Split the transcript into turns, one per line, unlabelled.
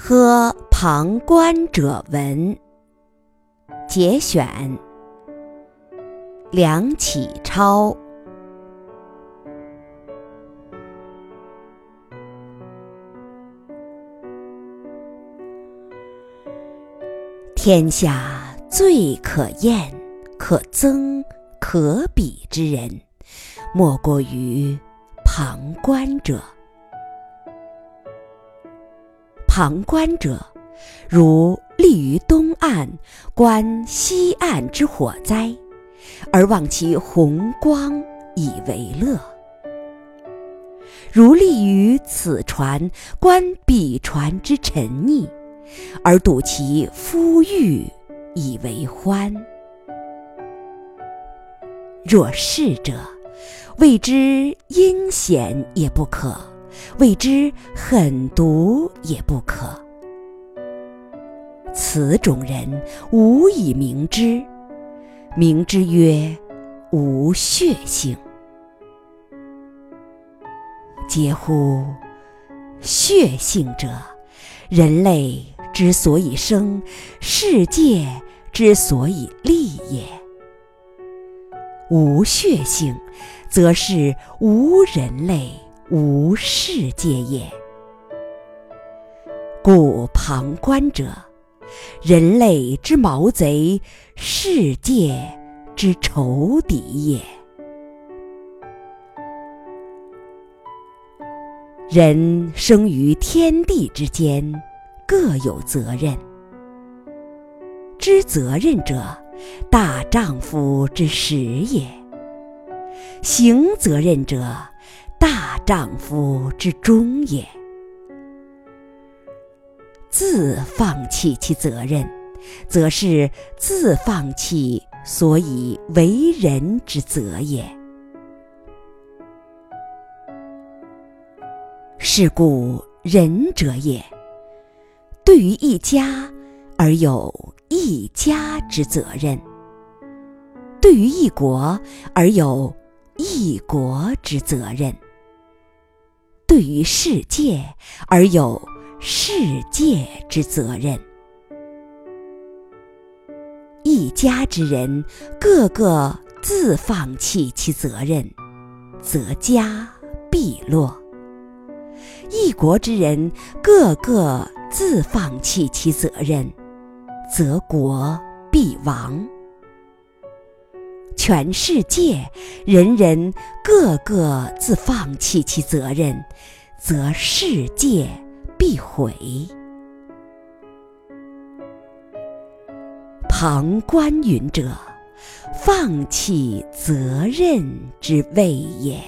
喝旁观者闻。节选，梁启超。天下最可厌、可憎、可鄙之人，莫过于旁观者。旁观者，如立于东岸观西岸之火灾，而望其红光以为乐；如立于此船观彼船之沉溺，而睹其夫欲以为欢。若是者，谓之阴险也不可。谓之狠毒也不可。此种人无以明之，名之曰无血性。嗟乎！血性者，人类之所以生，世界之所以立也。无血性，则是无人类。无世界也，故旁观者，人类之毛贼，世界之仇敌也。人生于天地之间，各有责任。知责任者，大丈夫之始也；行责任者，丈夫之忠也。自放弃其责任，则是自放弃所以为人之责也。是故仁者也，对于一家而有一家之责任；对于一国而有一国之责任。对于世界而有世界之责任，一家之人个个自放弃其责任，则家必落；一国之人个个自放弃其责任，则国必亡。全世界人人个个自放弃其责任，则世界必毁。旁观云者，放弃责任之谓也。